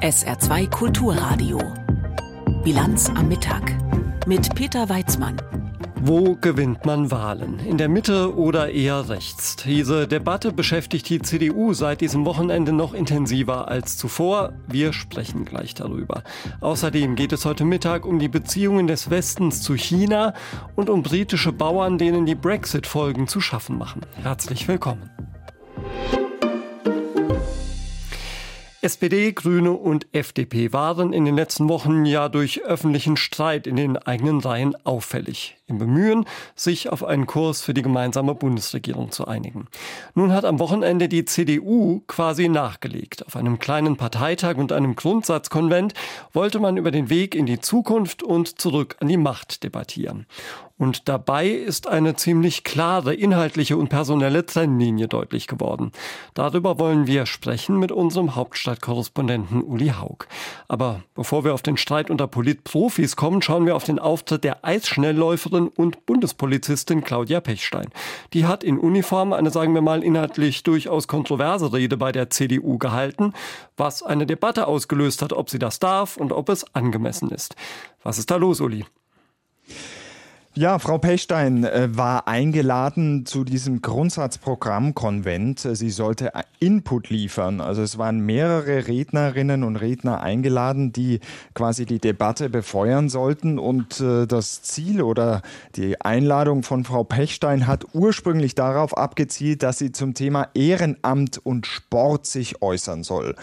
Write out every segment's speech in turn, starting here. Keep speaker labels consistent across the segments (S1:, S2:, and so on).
S1: SR2 Kulturradio. Bilanz am Mittag mit Peter Weizmann.
S2: Wo gewinnt man Wahlen? In der Mitte oder eher rechts? Diese Debatte beschäftigt die CDU seit diesem Wochenende noch intensiver als zuvor. Wir sprechen gleich darüber. Außerdem geht es heute Mittag um die Beziehungen des Westens zu China und um britische Bauern, denen die Brexit-Folgen zu schaffen machen. Herzlich willkommen. SPD, Grüne und FDP waren in den letzten Wochen ja durch öffentlichen Streit in den eigenen Reihen auffällig im Bemühen, sich auf einen Kurs für die gemeinsame Bundesregierung zu einigen. Nun hat am Wochenende die CDU quasi nachgelegt. Auf einem kleinen Parteitag und einem Grundsatzkonvent wollte man über den Weg in die Zukunft und zurück an die Macht debattieren. Und dabei ist eine ziemlich klare inhaltliche und personelle Trennlinie deutlich geworden. Darüber wollen wir sprechen mit unserem Hauptstadtkorrespondenten Uli Haug. Aber bevor wir auf den Streit unter Politprofis kommen, schauen wir auf den Auftritt der Eisschnellläuferin und Bundespolizistin Claudia Pechstein. Die hat in Uniform eine, sagen wir mal, inhaltlich durchaus kontroverse Rede bei der CDU gehalten, was eine Debatte ausgelöst hat, ob sie das darf und ob es angemessen ist. Was ist da los, Uli?
S3: Ja, Frau Pechstein äh, war eingeladen zu diesem Grundsatzprogrammkonvent. Sie sollte Input liefern. Also es waren mehrere Rednerinnen und Redner eingeladen, die quasi die Debatte befeuern sollten. Und äh, das Ziel oder die Einladung von Frau Pechstein hat ursprünglich darauf abgezielt, dass sie zum Thema Ehrenamt und Sport sich äußern soll.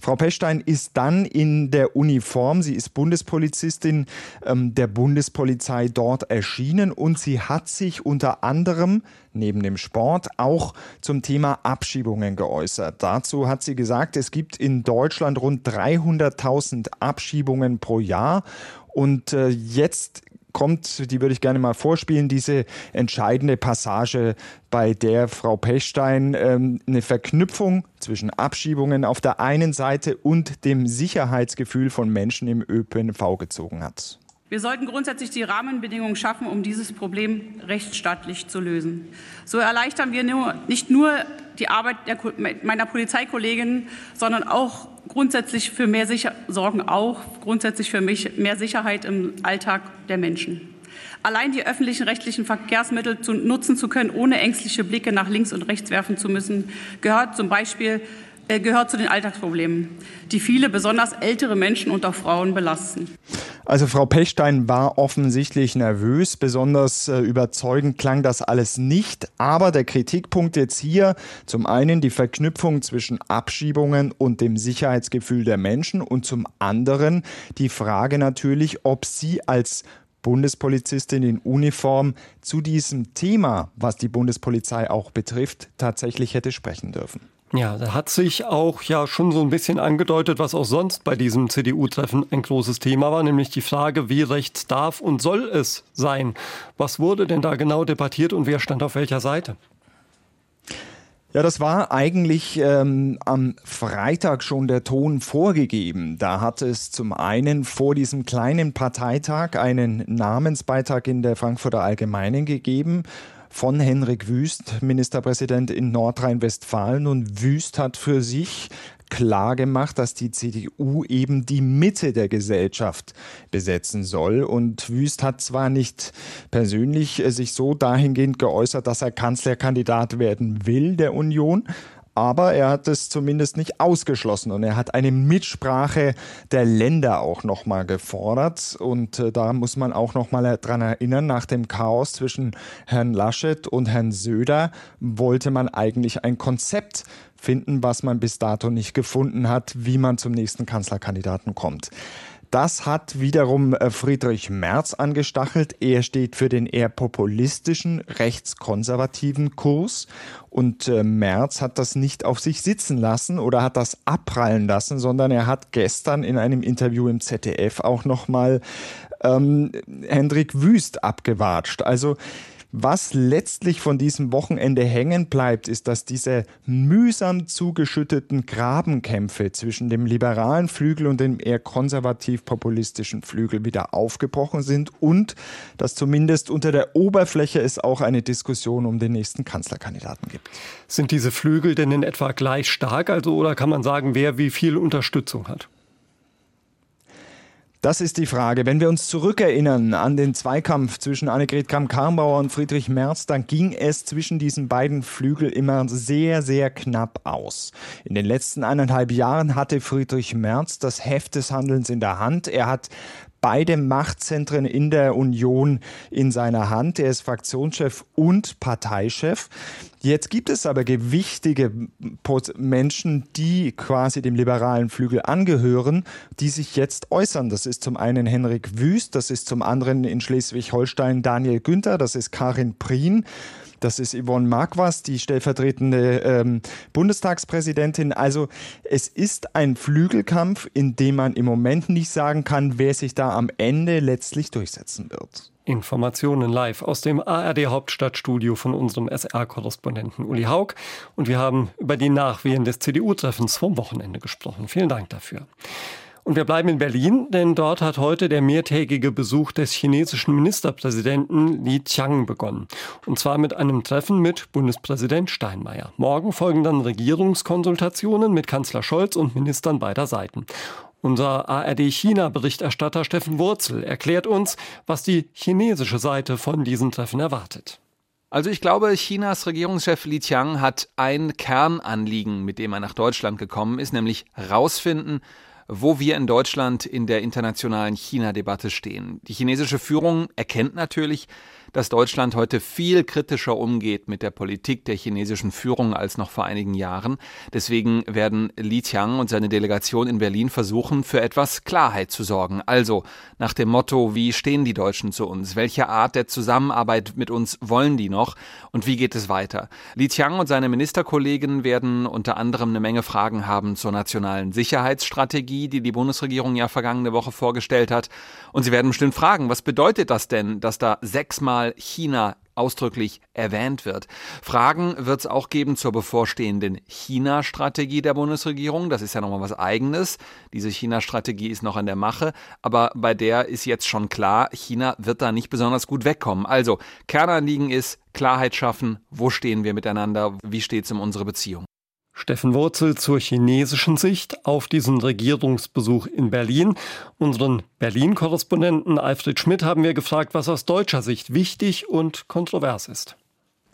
S3: Frau Pechstein ist dann in der Uniform, sie ist Bundespolizistin ähm, der Bundespolizei dort erschienen und sie hat sich unter anderem neben dem Sport auch zum Thema Abschiebungen geäußert. Dazu hat sie gesagt, es gibt in Deutschland rund 300.000 Abschiebungen pro Jahr und äh, jetzt kommt, die würde ich gerne mal vorspielen, diese entscheidende Passage, bei der Frau Pechstein ähm, eine Verknüpfung zwischen Abschiebungen auf der einen Seite und dem Sicherheitsgefühl von Menschen im ÖPNV gezogen hat.
S4: Wir sollten grundsätzlich die Rahmenbedingungen schaffen, um dieses Problem rechtsstaatlich zu lösen. So erleichtern wir nur, nicht nur die Arbeit der, meiner Polizeikolleginnen, sondern auch grundsätzlich für mehr Sicher sorgen auch grundsätzlich für mich mehr Sicherheit im Alltag der Menschen. Allein die öffentlichen rechtlichen Verkehrsmittel zu nutzen zu können, ohne ängstliche Blicke nach links und rechts werfen zu müssen, gehört zum Beispiel äh, gehört zu den Alltagsproblemen, die viele, besonders ältere Menschen und auch Frauen belasten.
S3: Also Frau Pechstein war offensichtlich nervös, besonders äh, überzeugend klang das alles nicht. Aber der Kritikpunkt jetzt hier, zum einen die Verknüpfung zwischen Abschiebungen und dem Sicherheitsgefühl der Menschen und zum anderen die Frage natürlich, ob sie als Bundespolizistin in Uniform zu diesem Thema, was die Bundespolizei auch betrifft, tatsächlich hätte sprechen dürfen.
S2: Ja, da hat sich auch ja schon so ein bisschen angedeutet, was auch sonst bei diesem CDU-Treffen ein großes Thema war, nämlich die Frage, wie rechts darf und soll es sein? Was wurde denn da genau debattiert und wer stand auf welcher Seite?
S3: Ja, das war eigentlich ähm, am Freitag schon der Ton vorgegeben. Da hat es zum einen vor diesem kleinen Parteitag einen Namensbeitrag in der Frankfurter Allgemeinen gegeben von Henrik Wüst, Ministerpräsident in Nordrhein-Westfalen. Und Wüst hat für sich klar gemacht, dass die CDU eben die Mitte der Gesellschaft besetzen soll. Und Wüst hat zwar nicht persönlich äh, sich so dahingehend geäußert, dass er Kanzlerkandidat werden will der Union, aber er hat es zumindest nicht ausgeschlossen und er hat eine Mitsprache der Länder auch nochmal gefordert und äh, da muss man auch nochmal dran erinnern, nach dem Chaos zwischen Herrn Laschet und Herrn Söder wollte man eigentlich ein Konzept finden, was man bis dato nicht gefunden hat, wie man zum nächsten Kanzlerkandidaten kommt. Das hat wiederum äh, Friedrich Merz angestachelt. Er steht für den eher populistischen, rechtskonservativen Kurs. Und äh, Merz hat das nicht auf sich sitzen lassen oder hat das abprallen lassen, sondern er hat gestern in einem Interview im ZDF auch nochmal ähm, Hendrik Wüst abgewatscht. Also Was letztlich von diesem Wochenende hängen bleibt, ist, dass diese mühsam zugeschütteten Grabenkämpfe zwischen dem liberalen Flügel und dem eher konservativ-populistischen Flügel wieder aufgebrochen sind und dass zumindest unter der Oberfläche es auch eine Diskussion um den nächsten Kanzlerkandidaten gibt.
S2: Sind diese Flügel denn in etwa gleich stark, also oder kann man sagen, wer wie viel Unterstützung hat?
S3: Das ist die Frage. Wenn wir uns zurückerinnern an den Zweikampf zwischen Annegret Kramp-Karrenbauer und Friedrich Merz, dann ging es zwischen diesen beiden Flügeln immer sehr, sehr knapp aus. In den letzten eineinhalb Jahren hatte Friedrich Merz das Heft des Handelns in der Hand. Er hat beide Machtzentren in der Union in seiner Hand. Er ist Fraktionschef und Parteichef. Jetzt gibt es aber gewichtige Menschen, die quasi dem liberalen Flügel angehören, die sich jetzt äußern. Das ist zum einen Henrik Wüst, das ist zum anderen in Schleswig-Holstein Daniel Günther, das ist Karin Prien. Das ist Yvonne Marquardt, die stellvertretende ähm, Bundestagspräsidentin. Also es ist ein Flügelkampf, in dem man im Moment nicht sagen kann, wer sich da am Ende letztlich durchsetzen wird.
S2: Informationen live aus dem ARD Hauptstadtstudio von unserem SR-Korrespondenten Uli Haug. Und wir haben über die Nachwehen des CDU-Treffens vom Wochenende gesprochen. Vielen Dank dafür. Und wir bleiben in Berlin, denn dort hat heute der mehrtägige Besuch des chinesischen Ministerpräsidenten Li Qiang begonnen. Und zwar mit einem Treffen mit Bundespräsident Steinmeier. Morgen folgen dann Regierungskonsultationen mit Kanzler Scholz und Ministern beider Seiten. Unser ARD-China-Berichterstatter Steffen Wurzel erklärt uns, was die chinesische Seite von diesen Treffen erwartet.
S5: Also ich glaube, Chinas Regierungschef Li Qiang hat ein Kernanliegen, mit dem er nach Deutschland gekommen ist, nämlich herausfinden, wo wir in Deutschland in der internationalen China-Debatte stehen. Die chinesische Führung erkennt natürlich, dass Deutschland heute viel kritischer umgeht mit der Politik der chinesischen Führung als noch vor einigen Jahren. Deswegen werden Li Qiang und seine Delegation in Berlin versuchen, für etwas Klarheit zu sorgen. Also nach dem Motto, wie stehen die Deutschen zu uns? Welche Art der Zusammenarbeit mit uns wollen die noch? Und wie geht es weiter? Li Qiang und seine Ministerkollegen werden unter anderem eine Menge Fragen haben zur nationalen Sicherheitsstrategie, die die Bundesregierung ja vergangene Woche vorgestellt hat. Und sie werden bestimmt fragen, was bedeutet das denn, dass da sechsmal Mal China ausdrücklich erwähnt wird. Fragen wird es auch geben zur bevorstehenden China-Strategie der Bundesregierung. Das ist ja nochmal was eigenes. Diese China-Strategie ist noch an der Mache, aber bei der ist jetzt schon klar, China wird da nicht besonders gut wegkommen. Also Kernanliegen ist Klarheit schaffen, wo stehen wir miteinander, wie steht es um unsere Beziehung.
S2: Steffen Wurzel zur chinesischen Sicht auf diesen Regierungsbesuch in Berlin. Unseren Berlin-Korrespondenten Alfred Schmidt haben wir gefragt, was aus deutscher Sicht wichtig und kontrovers ist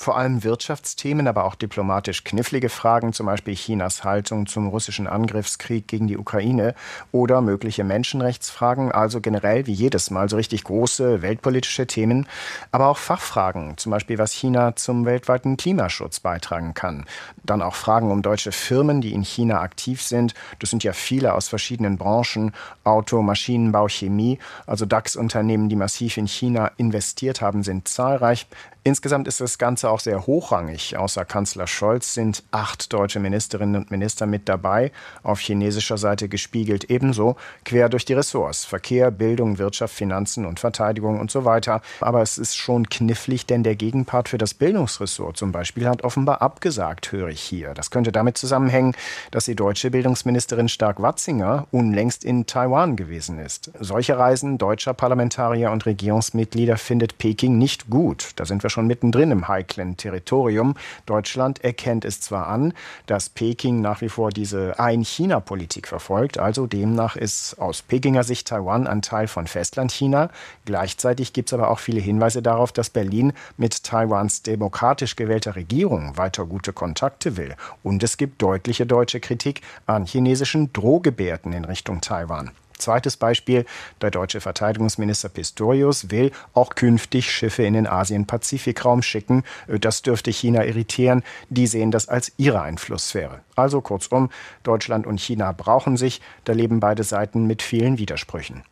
S6: vor allem Wirtschaftsthemen, aber auch diplomatisch knifflige Fragen, zum Beispiel Chinas Haltung zum russischen Angriffskrieg gegen die Ukraine oder mögliche Menschenrechtsfragen, also generell wie jedes Mal so richtig große weltpolitische Themen, aber auch Fachfragen, zum Beispiel was China zum weltweiten Klimaschutz beitragen kann. Dann auch Fragen um deutsche Firmen, die in China aktiv sind. Das sind ja viele aus verschiedenen Branchen, Auto, Maschinenbau, Chemie, also DAX-Unternehmen, die massiv in China investiert haben, sind zahlreich. Insgesamt ist das Ganze auch sehr hochrangig. Außer Kanzler Scholz sind acht deutsche Ministerinnen und Minister mit dabei, auf chinesischer Seite gespiegelt ebenso, quer durch die Ressorts Verkehr, Bildung, Wirtschaft, Finanzen und Verteidigung und so weiter. Aber es ist schon knifflig, denn der Gegenpart für das Bildungsressort zum Beispiel hat offenbar abgesagt, höre ich hier. Das könnte damit zusammenhängen, dass die deutsche Bildungsministerin Stark-Watzinger unlängst in Taiwan gewesen ist. Solche Reisen deutscher Parlamentarier und Regierungsmitglieder findet Peking nicht gut. Da sind wir schon mittendrin im heiklen Territorium. Deutschland erkennt es zwar an, dass Peking nach wie vor diese Ein-China-Politik verfolgt, also demnach ist aus Pekinger Sicht Taiwan ein Teil von Festlandchina. Gleichzeitig gibt es aber auch viele Hinweise darauf, dass Berlin mit Taiwans demokratisch gewählter Regierung weiter gute Kontakte will. Und es gibt deutliche deutsche Kritik an chinesischen Drohgebärden in Richtung Taiwan. Zweites Beispiel, der deutsche Verteidigungsminister Pistorius will auch künftig Schiffe in den Asien-Pazifik-Raum schicken. Das dürfte China irritieren. Die sehen das als ihre Einflusssphäre. Also kurzum, Deutschland und China brauchen sich. Da leben beide Seiten mit vielen Widersprüchen.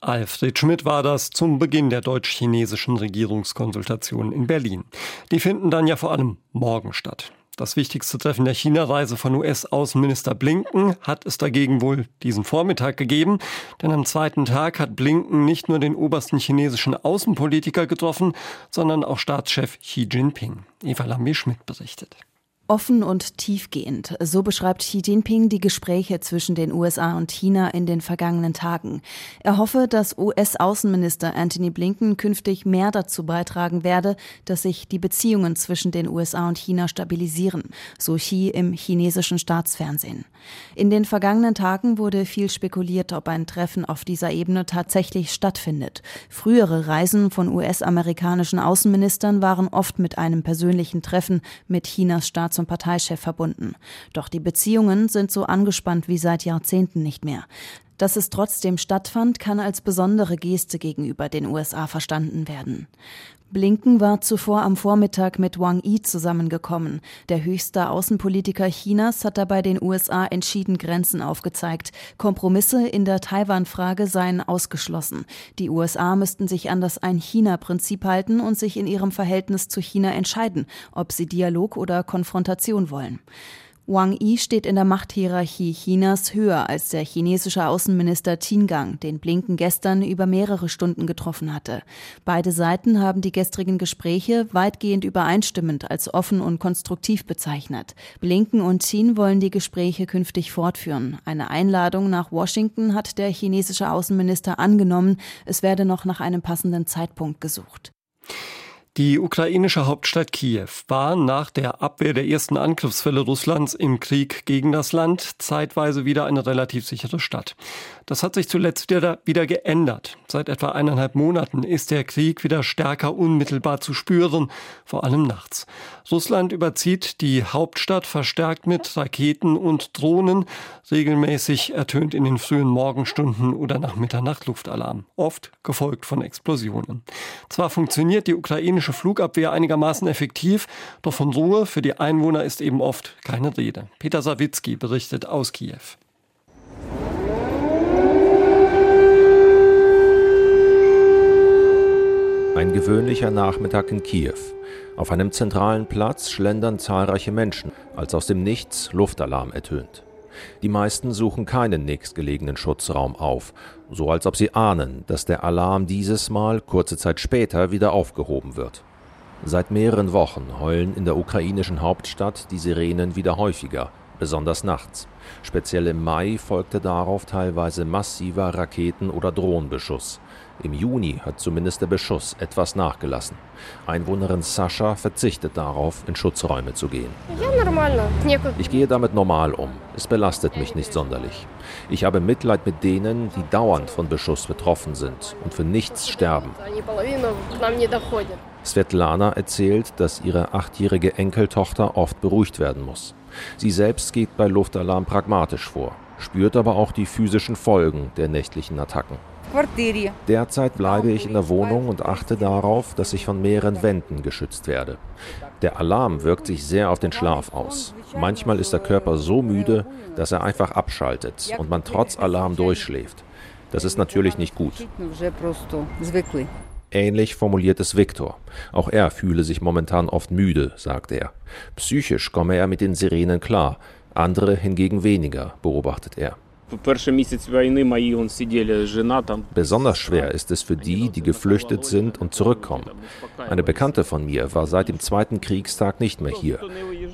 S2: Alfred Schmidt war das zum Beginn der deutsch-chinesischen Regierungskonsultationen in Berlin. Die finden dann ja vor allem morgen statt. Das wichtigste Treffen der China-Reise von US-Außenminister Blinken hat es dagegen wohl diesen Vormittag gegeben, denn am zweiten Tag hat Blinken nicht nur den obersten chinesischen Außenpolitiker getroffen, sondern auch Staatschef Xi Jinping. Eva Lambi-Schmidt berichtet.
S7: Offen und tiefgehend, so beschreibt Xi Jinping die Gespräche zwischen den USA und China in den vergangenen Tagen. Er hoffe, dass US-Außenminister Anthony Blinken künftig mehr dazu beitragen werde, dass sich die Beziehungen zwischen den USA und China stabilisieren, so Xi im chinesischen Staatsfernsehen. In den vergangenen Tagen wurde viel spekuliert, ob ein Treffen auf dieser Ebene tatsächlich stattfindet. Frühere Reisen von US-amerikanischen Außenministern waren oft mit einem persönlichen Treffen mit Chinas Staats- zum Parteichef verbunden. Doch die Beziehungen sind so angespannt wie seit Jahrzehnten nicht mehr. Dass es trotzdem stattfand, kann als besondere Geste gegenüber den USA verstanden werden. Blinken war zuvor am Vormittag mit Wang Yi zusammengekommen. Der höchste Außenpolitiker Chinas hat dabei den USA entschieden Grenzen aufgezeigt. Kompromisse in der Taiwan-Frage seien ausgeschlossen. Die USA müssten sich an das Ein-China-Prinzip halten und sich in ihrem Verhältnis zu China entscheiden, ob sie Dialog oder Konfrontation wollen. Wang Yi steht in der Machthierarchie Chinas höher als der chinesische Außenminister Qin Gang, den Blinken gestern über mehrere Stunden getroffen hatte. Beide Seiten haben die gestrigen Gespräche weitgehend übereinstimmend als offen und konstruktiv bezeichnet. Blinken und Qin wollen die Gespräche künftig fortführen. Eine Einladung nach Washington hat der chinesische Außenminister angenommen. Es werde noch nach einem passenden Zeitpunkt gesucht.
S2: Die ukrainische Hauptstadt Kiew war nach der Abwehr der ersten Angriffsfälle Russlands im Krieg gegen das Land zeitweise wieder eine relativ sichere Stadt. Das hat sich zuletzt wieder, geändert. Seit etwa eineinhalb Monaten ist der Krieg wieder stärker unmittelbar zu spüren, vor allem nachts. Russland überzieht die Hauptstadt verstärkt mit Raketen und Drohnen. Regelmäßig ertönt in den frühen Morgenstunden oder nach Mitternacht Luftalarm, oft gefolgt von Explosionen. Zwar funktioniert die ukrainische Flugabwehr einigermaßen effektiv, doch von Ruhe für die Einwohner ist eben oft keine Rede. Peter Sawicki berichtet aus Kiew.
S8: Ein gewöhnlicher Nachmittag in Kiew. Auf einem zentralen Platz schlendern zahlreiche Menschen, als aus dem Nichts Luftalarm ertönt. Die meisten suchen keinen nächstgelegenen Schutzraum auf, so als ob sie ahnen, dass der Alarm dieses Mal kurze Zeit später wieder aufgehoben wird. Seit mehreren Wochen heulen in der ukrainischen Hauptstadt die Sirenen wieder häufiger, besonders nachts. Speziell im Mai folgte darauf teilweise massiver Raketen- oder Drohnenbeschuss. Im Juni hat zumindest der Beschuss etwas nachgelassen. Einwohnerin Sascha verzichtet darauf, in Schutzräume zu gehen. Ich gehe damit normal um. Es belastet mich nicht sonderlich. Ich habe Mitleid mit denen, die dauernd von Beschuss betroffen sind und für nichts sterben. Svetlana erzählt, dass ihre achtjährige Enkeltochter oft beruhigt werden muss. Sie selbst geht bei Luftalarm pragmatisch vor, spürt aber auch die physischen Folgen der nächtlichen Attacken. Derzeit bleibe ich in der Wohnung und achte darauf, dass ich von mehreren Wänden geschützt werde. Der Alarm wirkt sich sehr auf den Schlaf aus. Manchmal ist der Körper so müde, dass er einfach abschaltet und man trotz Alarm durchschläft. Das ist natürlich nicht gut. Ähnlich formuliert es Viktor. Auch er fühle sich momentan oft müde, sagt er. Psychisch komme er mit den Sirenen klar, andere hingegen weniger, beobachtet er. Besonders schwer ist es für die, die geflüchtet sind und zurückkommen. Eine Bekannte von mir war seit dem zweiten Kriegstag nicht mehr hier.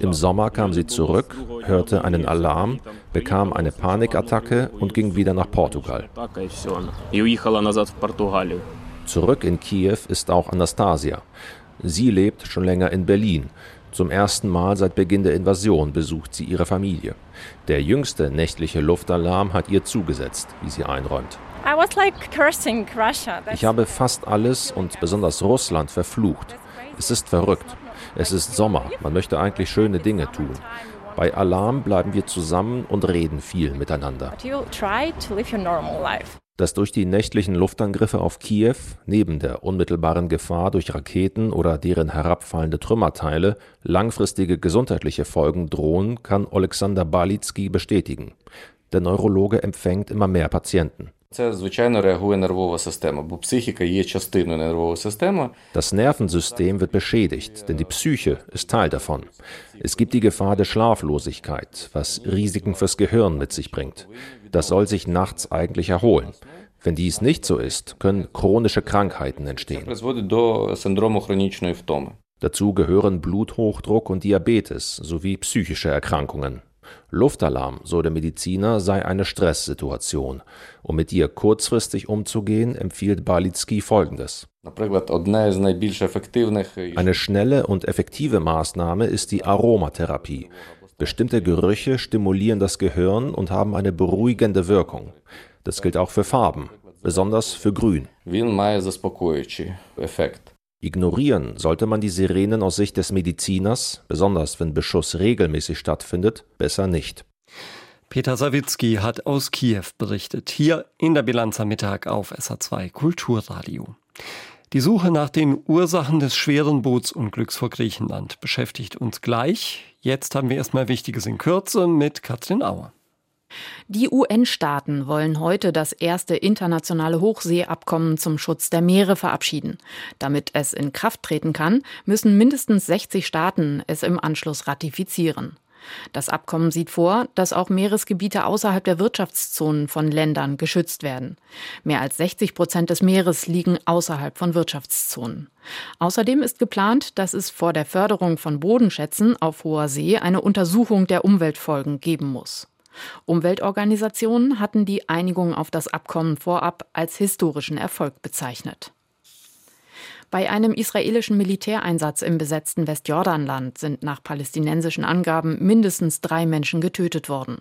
S8: Im Sommer kam sie zurück, hörte einen Alarm, bekam eine Panikattacke und ging wieder nach Portugal. Zurück in Kiew ist auch Anastasia. Sie lebt schon länger in Berlin. Zum ersten Mal seit Beginn der Invasion besucht sie ihre Familie. Der jüngste nächtliche Luftalarm hat ihr zugesetzt, wie sie einräumt. Ich habe fast alles und besonders Russland verflucht. Es ist verrückt. Es ist Sommer. Man möchte eigentlich schöne Dinge tun. Bei Alarm bleiben wir zusammen und reden viel miteinander dass durch die nächtlichen Luftangriffe auf Kiew neben der unmittelbaren Gefahr durch Raketen oder deren herabfallende Trümmerteile langfristige gesundheitliche Folgen drohen, kann Alexander Balitsky bestätigen. Der Neurologe empfängt immer mehr Patienten. Das Nervensystem wird beschädigt, denn die Psyche ist Teil davon. Es gibt die Gefahr der Schlaflosigkeit, was Risiken fürs Gehirn mit sich bringt. Das soll sich nachts eigentlich erholen. Wenn dies nicht so ist, können chronische Krankheiten entstehen. Dazu gehören Bluthochdruck und Diabetes sowie psychische Erkrankungen. Luftalarm, so der Mediziner, sei eine Stresssituation. Um mit ihr kurzfristig umzugehen, empfiehlt Balitski folgendes. Eine schnelle und effektive Maßnahme ist die Aromatherapie. Bestimmte Gerüche stimulieren das Gehirn und haben eine beruhigende Wirkung. Das gilt auch für Farben, besonders für Grün. Ignorieren sollte man die Sirenen aus Sicht des Mediziners, besonders wenn Beschuss regelmäßig stattfindet, besser nicht.
S2: Peter Sawicki hat aus Kiew berichtet, hier in der Bilanz am Mittag auf SA2 Kulturradio. Die Suche nach den Ursachen des schweren Bootsunglücks vor Griechenland beschäftigt uns gleich. Jetzt haben wir erstmal Wichtiges in Kürze mit Katrin Auer.
S9: Die UN-Staaten wollen heute das erste internationale Hochseeabkommen zum Schutz der Meere verabschieden. Damit es in Kraft treten kann, müssen mindestens 60 Staaten es im Anschluss ratifizieren. Das Abkommen sieht vor, dass auch Meeresgebiete außerhalb der Wirtschaftszonen von Ländern geschützt werden. Mehr als 60 Prozent des Meeres liegen außerhalb von Wirtschaftszonen. Außerdem ist geplant, dass es vor der Förderung von Bodenschätzen auf hoher See eine Untersuchung der Umweltfolgen geben muss. Umweltorganisationen hatten die Einigung auf das Abkommen vorab als historischen Erfolg bezeichnet. Bei einem israelischen Militäreinsatz im besetzten Westjordanland sind nach palästinensischen Angaben mindestens drei Menschen getötet worden.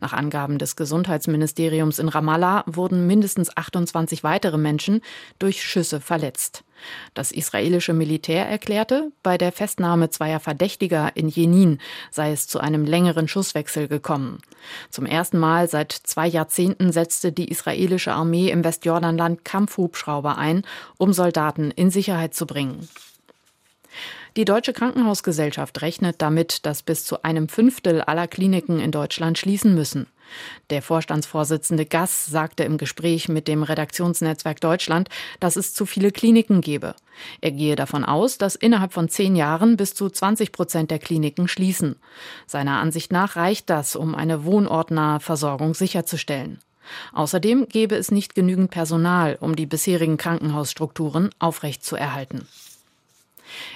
S9: Nach Angaben des Gesundheitsministeriums in Ramallah wurden mindestens 28 weitere Menschen durch Schüsse verletzt. Das israelische Militär erklärte, bei der Festnahme zweier Verdächtiger in Jenin sei es zu einem längeren Schusswechsel gekommen. Zum ersten Mal seit zwei Jahrzehnten setzte die israelische Armee im Westjordanland Kampfhubschrauber ein, um Soldaten in Sicherheit zu bringen. Die Deutsche Krankenhausgesellschaft rechnet damit, dass bis zu einem Fünftel aller Kliniken in Deutschland schließen müssen. Der Vorstandsvorsitzende Gass sagte im Gespräch mit dem Redaktionsnetzwerk Deutschland, dass es zu viele Kliniken gebe. Er gehe davon aus, dass innerhalb von zehn Jahren bis zu 20 Prozent der Kliniken schließen. Seiner Ansicht nach reicht das, um eine wohnortnahe Versorgung sicherzustellen. Außerdem gäbe es nicht genügend Personal, um die bisherigen Krankenhausstrukturen aufrechtzuerhalten.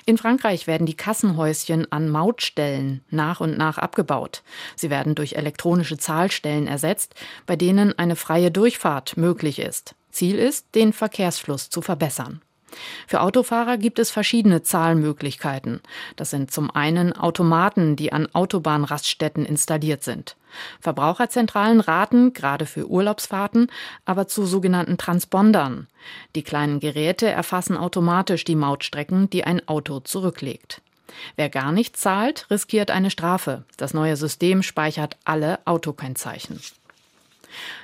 S9: In Frankreich werden die Kassenhäuschen an Mautstellen nach und nach abgebaut. Sie werden durch elektronische Zahlstellen ersetzt, bei denen eine freie Durchfahrt möglich ist. Ziel ist, den Verkehrsfluss zu verbessern. Für Autofahrer gibt es verschiedene Zahlmöglichkeiten. Das sind zum einen Automaten, die an Autobahnraststätten installiert sind. Verbraucherzentralen raten, gerade für Urlaubsfahrten, aber zu sogenannten Transpondern. Die kleinen Geräte erfassen automatisch die Mautstrecken, die ein Auto zurücklegt. Wer gar nicht zahlt, riskiert eine Strafe. Das neue System speichert alle Autokennzeichen.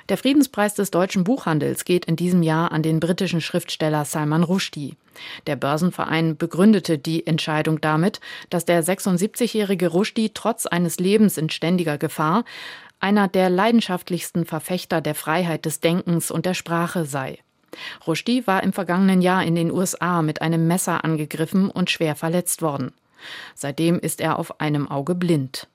S9: Der Friedenspreis des deutschen Buchhandels geht in diesem Jahr an den britischen Schriftsteller Salman Rushdie. Der Börsenverein begründete die Entscheidung damit, dass der 76-jährige Rushdie trotz eines Lebens in ständiger Gefahr einer der leidenschaftlichsten Verfechter der Freiheit des Denkens und der Sprache sei. Rushdie war im vergangenen Jahr in den USA mit einem Messer angegriffen und schwer verletzt worden. Seitdem ist er auf einem Auge blind.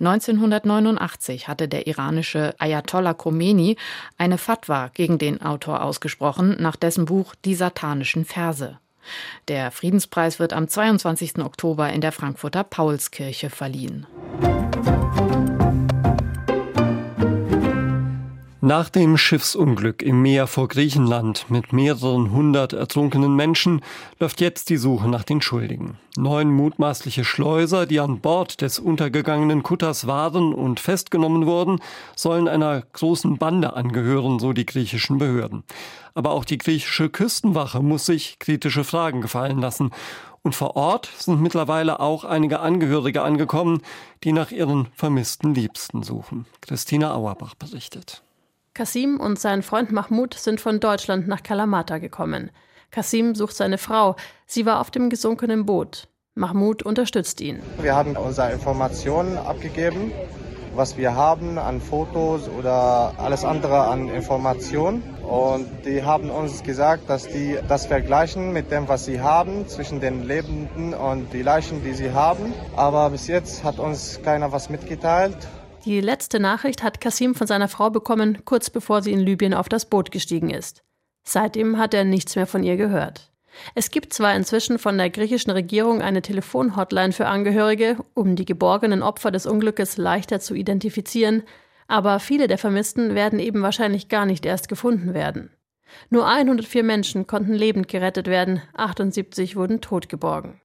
S9: 1989 hatte der iranische Ayatollah Khomeini eine Fatwa gegen den Autor ausgesprochen, nach dessen Buch Die satanischen Verse. Der Friedenspreis wird am 22. Oktober in der Frankfurter Paulskirche verliehen.
S2: Nach dem Schiffsunglück im Meer vor Griechenland mit mehreren hundert ertrunkenen Menschen läuft jetzt die Suche nach den Schuldigen. Neun mutmaßliche Schleuser, die an Bord des untergegangenen Kutters waren und festgenommen wurden, sollen einer großen Bande angehören, so die griechischen Behörden. Aber auch die griechische Küstenwache muss sich kritische Fragen gefallen lassen. Und vor Ort sind mittlerweile auch einige Angehörige angekommen, die nach ihren vermissten Liebsten suchen. Christina Auerbach berichtet.
S10: Kasim und sein Freund Mahmoud sind von Deutschland nach Kalamata gekommen. Kasim sucht seine Frau. Sie war auf dem gesunkenen Boot. Mahmoud unterstützt ihn.
S11: Wir haben unsere Informationen abgegeben was wir haben an Fotos oder alles andere an Informationen. Und die haben uns gesagt, dass die das vergleichen mit dem, was sie haben, zwischen den Lebenden und die Leichen, die sie haben. Aber bis jetzt hat uns keiner was mitgeteilt.
S10: Die letzte Nachricht hat Kasim von seiner Frau bekommen, kurz bevor sie in Libyen auf das Boot gestiegen ist. Seitdem hat er nichts mehr von ihr gehört. Es gibt zwar inzwischen von der griechischen Regierung eine Telefonhotline für Angehörige, um die geborgenen Opfer des Unglückes leichter zu identifizieren, aber viele der Vermissten werden eben wahrscheinlich gar nicht erst gefunden werden. Nur 104 Menschen konnten lebend gerettet werden, 78 wurden totgeborgen.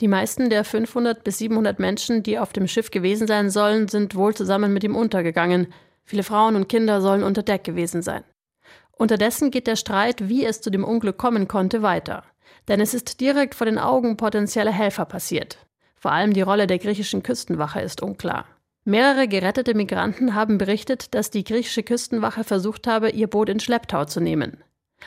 S10: Die meisten der 500 bis 700 Menschen, die auf dem Schiff gewesen sein sollen, sind wohl zusammen mit ihm untergegangen. Viele Frauen und Kinder sollen unter Deck gewesen sein. Unterdessen geht der Streit, wie es zu dem Unglück kommen konnte, weiter. Denn es ist direkt vor den Augen potenzieller Helfer passiert. Vor allem die Rolle der griechischen Küstenwache ist unklar. Mehrere gerettete Migranten haben berichtet, dass die griechische Küstenwache versucht habe, ihr Boot in Schlepptau zu nehmen.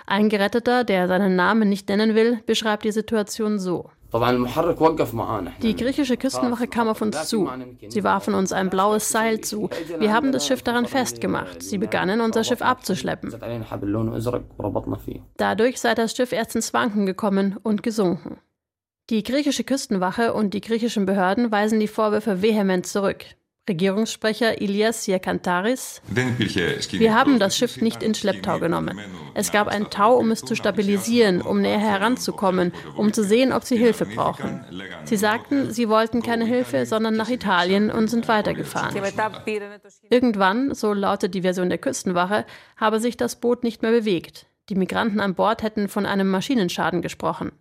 S10: Ein Geretteter, der seinen Namen nicht nennen will, beschreibt die Situation so. Die griechische Küstenwache kam auf uns zu. Sie warfen uns ein blaues Seil zu. Wir haben das Schiff daran festgemacht. Sie begannen, unser Schiff abzuschleppen. Dadurch sei das Schiff erst ins Wanken gekommen und gesunken. Die griechische Küstenwache und die griechischen Behörden weisen die Vorwürfe vehement zurück. Regierungssprecher Ilias Sierkantaris. Wir haben das Schiff nicht in Schlepptau genommen. Es gab ein Tau, um es zu stabilisieren, um näher heranzukommen, um zu sehen, ob sie Hilfe brauchen. Sie sagten, sie wollten keine Hilfe, sondern nach Italien und sind weitergefahren. Irgendwann, so lautet die Version der Küstenwache, habe sich das Boot nicht mehr bewegt. Die Migranten an Bord hätten von einem Maschinenschaden gesprochen.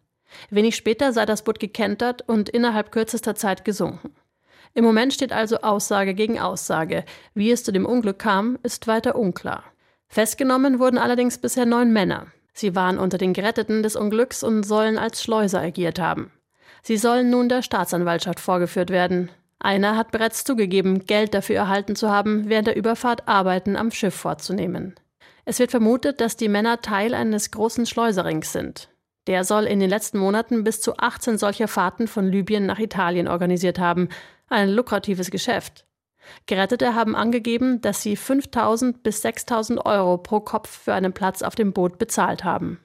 S10: Wenig später sei das Boot gekentert und innerhalb kürzester Zeit gesunken. Im Moment steht also Aussage gegen Aussage. Wie es zu dem Unglück kam, ist weiter unklar. Festgenommen wurden allerdings bisher neun Männer. Sie waren unter den Geretteten des Unglücks und sollen als Schleuser agiert haben. Sie sollen nun der Staatsanwaltschaft vorgeführt werden. Einer hat bereits zugegeben, Geld dafür erhalten zu haben, während der Überfahrt Arbeiten am Schiff vorzunehmen. Es wird vermutet, dass die Männer Teil eines großen Schleuserings sind. Der soll in den letzten Monaten bis zu 18 solcher Fahrten von Libyen nach Italien organisiert haben, ein lukratives Geschäft. Gerettete haben angegeben, dass sie 5000 bis 6000 Euro pro Kopf für einen Platz auf dem Boot bezahlt haben.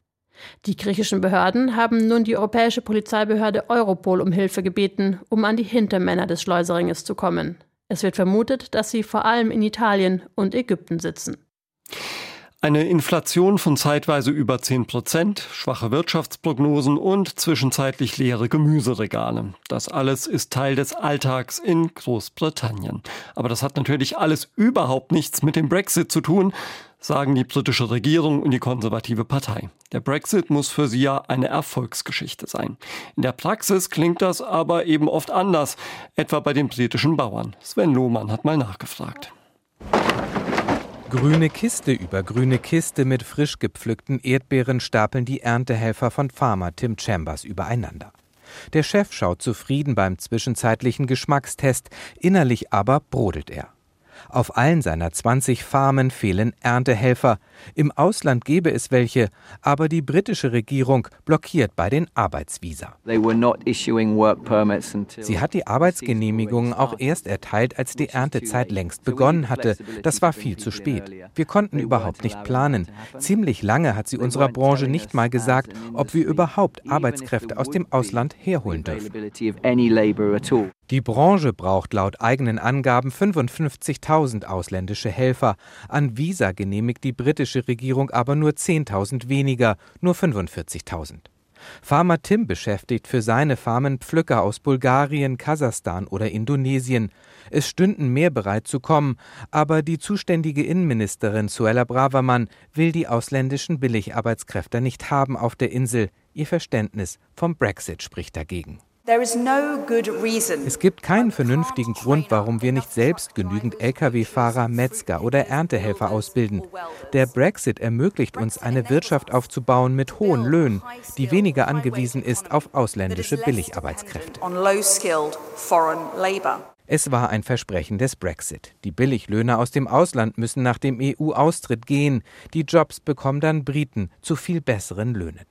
S10: Die griechischen Behörden haben nun die europäische Polizeibehörde Europol um Hilfe gebeten, um an die Hintermänner des Schleuseringes zu kommen. Es wird vermutet, dass sie vor allem in Italien und Ägypten sitzen.
S2: Eine Inflation von zeitweise über 10 Prozent, schwache Wirtschaftsprognosen und zwischenzeitlich leere Gemüseregale. Das alles ist Teil des Alltags in Großbritannien. Aber das hat natürlich alles überhaupt nichts mit dem Brexit zu tun, sagen die britische Regierung und die konservative Partei. Der Brexit muss für sie ja eine Erfolgsgeschichte sein. In der Praxis klingt das aber eben oft anders, etwa bei den britischen Bauern. Sven Lohmann hat mal nachgefragt.
S12: Grüne Kiste über grüne Kiste mit frisch gepflückten Erdbeeren stapeln die Erntehelfer von Farmer Tim Chambers übereinander. Der Chef schaut zufrieden beim zwischenzeitlichen Geschmackstest, innerlich aber brodelt er. Auf allen seiner 20 Farmen fehlen Erntehelfer. Im Ausland gäbe es welche, aber die britische Regierung blockiert bei den Arbeitsvisa. Sie hat die Arbeitsgenehmigungen auch erst erteilt, als die Erntezeit längst begonnen hatte. Das war viel zu spät. Wir konnten überhaupt nicht planen. Ziemlich lange hat sie unserer Branche nicht mal gesagt, ob wir überhaupt Arbeitskräfte aus dem Ausland herholen dürfen. Die Branche braucht laut eigenen Angaben 55.000 ausländische Helfer. An Visa genehmigt die britische Regierung aber nur 10.000 weniger, nur 45.000. Farmer Tim beschäftigt für seine Farmen Pflücker aus Bulgarien, Kasachstan oder Indonesien. Es stünden mehr bereit zu kommen, aber die zuständige Innenministerin Suella Bravermann will die ausländischen Billigarbeitskräfte nicht haben auf der Insel. Ihr Verständnis vom Brexit spricht dagegen. Es gibt keinen vernünftigen Grund, warum wir nicht selbst genügend Lkw-Fahrer, Metzger oder Erntehelfer ausbilden. Der Brexit ermöglicht uns, eine Wirtschaft aufzubauen mit hohen Löhnen, die weniger angewiesen ist auf ausländische Billigarbeitskräfte. Es war ein Versprechen des Brexit. Die Billiglöhner aus dem Ausland müssen nach dem EU-Austritt gehen. Die Jobs bekommen dann Briten zu viel besseren Löhnen.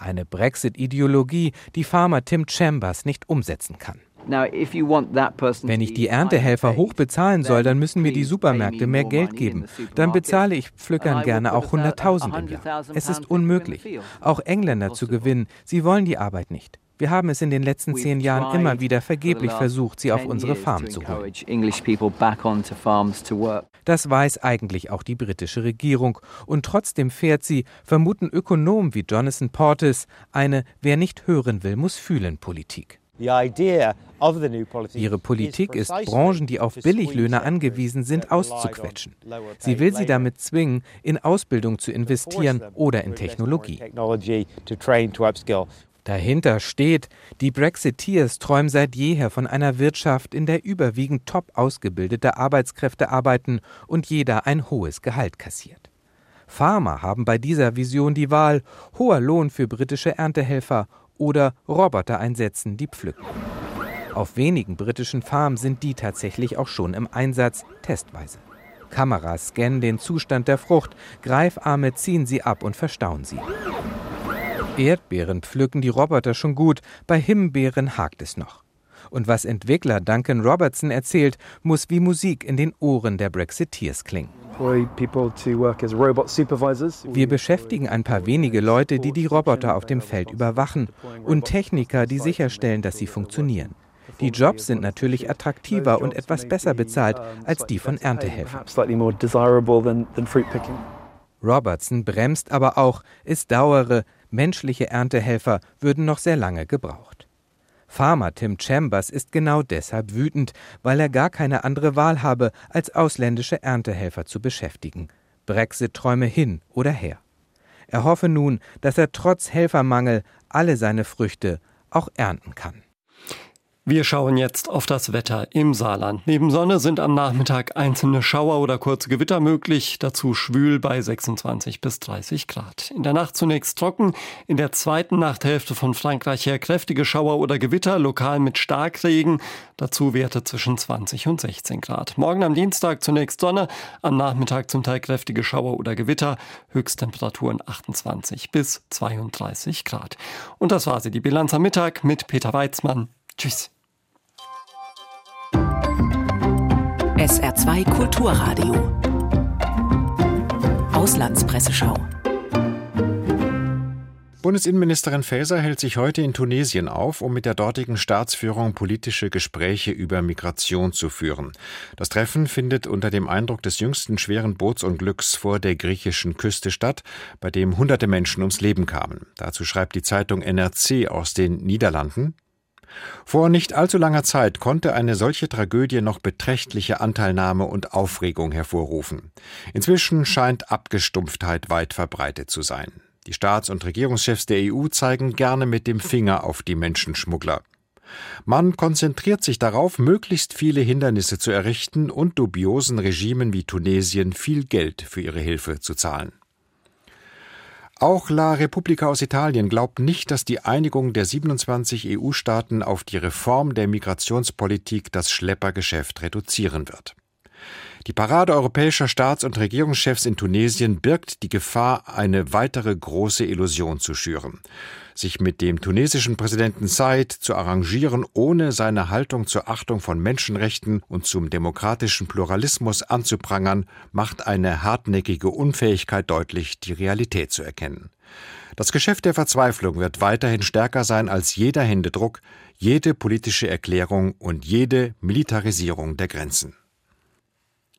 S12: Eine Brexit-Ideologie, die Farmer Tim Chambers nicht umsetzen kann. Wenn ich die Erntehelfer hoch bezahlen soll, dann müssen mir die Supermärkte mehr Geld geben. Dann bezahle ich Pflückern gerne auch 100.000 im Jahr. Es ist unmöglich, auch Engländer zu gewinnen. Sie wollen die Arbeit nicht. Wir haben es in den letzten zehn Jahren immer wieder vergeblich versucht, sie auf unsere Farm zu holen. Das weiß eigentlich auch die britische Regierung. Und trotzdem fährt sie, vermuten Ökonomen wie Jonathan Portis, eine Wer nicht hören will, muss fühlen Politik. Ihre Politik ist, Branchen, die auf Billiglöhne angewiesen sind, auszuquetschen. Sie will sie damit zwingen, in Ausbildung zu investieren oder in Technologie. Dahinter steht, die Brexiteers träumen seit jeher von einer Wirtschaft, in der überwiegend top ausgebildete Arbeitskräfte arbeiten und jeder ein hohes Gehalt kassiert. Farmer haben bei dieser Vision die Wahl, hoher Lohn für britische Erntehelfer oder Roboter einsetzen, die pflücken. Auf wenigen britischen Farmen sind die tatsächlich auch schon im Einsatz, testweise. Kameras scannen den Zustand der Frucht, Greifarme ziehen sie ab und verstauen sie. Erdbeeren pflücken die Roboter schon gut, bei Himbeeren hakt es noch. Und was Entwickler Duncan Robertson erzählt, muss wie Musik in den Ohren der Brexiteers klingen. Wir beschäftigen ein paar wenige Leute, die die Roboter auf dem Feld überwachen und Techniker, die sicherstellen, dass sie funktionieren. Die Jobs sind natürlich attraktiver und etwas besser bezahlt als die von Erntehelfern. Robertson bremst aber auch, es dauere, menschliche Erntehelfer würden noch sehr lange gebraucht. Farmer Tim Chambers ist genau deshalb wütend, weil er gar keine andere Wahl habe, als ausländische Erntehelfer zu beschäftigen. Brexit-Träume hin oder her. Er hoffe nun, dass er trotz Helfermangel alle seine Früchte auch ernten kann.
S2: Wir schauen jetzt auf das Wetter im Saarland. Neben Sonne sind am Nachmittag einzelne Schauer oder kurze Gewitter möglich, dazu schwül bei 26 bis 30 Grad. In der Nacht zunächst trocken, in der zweiten Nachthälfte von Frankreich her kräftige Schauer oder Gewitter, lokal mit Starkregen, dazu Werte zwischen 20 und 16 Grad. Morgen am Dienstag zunächst Sonne, am Nachmittag zum Teil kräftige Schauer oder Gewitter, Höchsttemperaturen 28 bis 32 Grad. Und das war sie, die Bilanz am Mittag mit Peter Weizmann. Tschüss.
S1: SR2 Kulturradio. Auslandspresseschau.
S13: Bundesinnenministerin Faeser hält sich heute in Tunesien auf, um mit der dortigen Staatsführung politische Gespräche über Migration zu führen. Das Treffen findet unter dem Eindruck des jüngsten schweren Bootsunglücks vor der griechischen Küste statt, bei dem hunderte Menschen ums Leben kamen. Dazu schreibt die Zeitung NRC aus den Niederlanden. Vor nicht allzu langer Zeit konnte eine solche Tragödie noch beträchtliche Anteilnahme und Aufregung hervorrufen. Inzwischen scheint Abgestumpftheit weit verbreitet zu sein. Die Staats- und Regierungschefs der EU zeigen gerne mit dem Finger auf die Menschenschmuggler. Man konzentriert sich darauf, möglichst viele Hindernisse zu errichten und dubiosen Regimen wie Tunesien viel Geld für ihre Hilfe zu zahlen. Auch La Repubblica aus Italien glaubt nicht, dass die Einigung der 27 EU-Staaten auf die Reform der Migrationspolitik das Schleppergeschäft reduzieren wird. Die Parade europäischer Staats- und Regierungschefs in Tunesien birgt die Gefahr, eine weitere große Illusion zu schüren sich mit dem tunesischen Präsidenten Said zu arrangieren, ohne seine Haltung zur Achtung von Menschenrechten und zum demokratischen Pluralismus anzuprangern, macht eine hartnäckige Unfähigkeit deutlich, die Realität zu erkennen. Das Geschäft der Verzweiflung wird weiterhin stärker sein als jeder Händedruck, jede politische Erklärung und jede Militarisierung der Grenzen.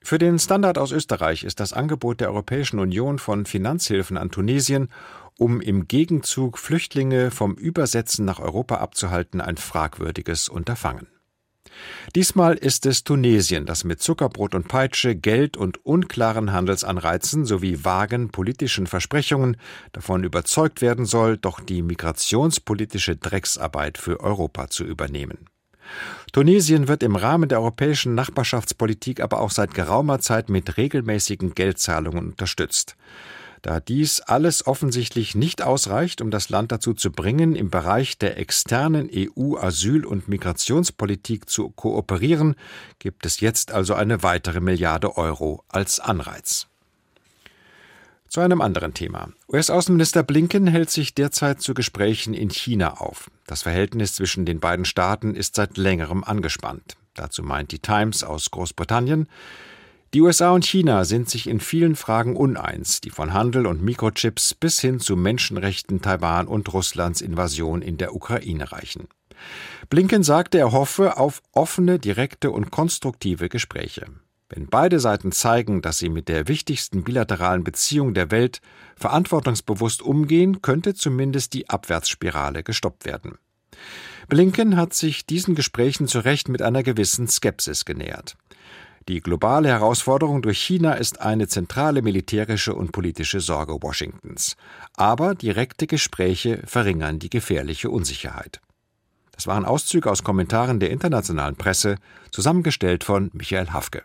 S13: Für den Standard aus Österreich ist das Angebot der Europäischen Union von Finanzhilfen an Tunesien um im Gegenzug Flüchtlinge vom Übersetzen nach Europa abzuhalten, ein fragwürdiges Unterfangen. Diesmal ist es Tunesien, das mit Zuckerbrot und Peitsche, Geld und unklaren Handelsanreizen sowie vagen politischen Versprechungen davon überzeugt werden soll, doch die migrationspolitische Drecksarbeit für Europa zu übernehmen. Tunesien wird im Rahmen der europäischen Nachbarschaftspolitik aber auch seit geraumer Zeit mit regelmäßigen Geldzahlungen unterstützt. Da dies alles offensichtlich nicht ausreicht, um das Land dazu zu bringen, im Bereich der externen EU-Asyl- und Migrationspolitik zu kooperieren, gibt es jetzt also eine weitere Milliarde Euro als Anreiz. Zu einem anderen Thema. US-Außenminister Blinken hält sich derzeit zu Gesprächen in China auf. Das Verhältnis zwischen den beiden Staaten ist seit längerem angespannt. Dazu meint die Times aus Großbritannien, die USA und China sind sich in vielen Fragen uneins, die von Handel und Mikrochips bis hin zu Menschenrechten Taiwan und Russlands Invasion in der Ukraine reichen. Blinken sagte, er hoffe auf offene, direkte und konstruktive Gespräche. Wenn beide Seiten zeigen, dass sie mit der wichtigsten bilateralen Beziehung der Welt verantwortungsbewusst umgehen, könnte zumindest die Abwärtsspirale gestoppt werden. Blinken hat sich diesen Gesprächen zu Recht mit einer gewissen Skepsis genähert. Die globale Herausforderung durch China ist eine zentrale militärische und politische Sorge Washingtons. Aber direkte Gespräche verringern die gefährliche Unsicherheit. Das waren Auszüge aus Kommentaren der internationalen Presse, zusammengestellt von Michael Hafke.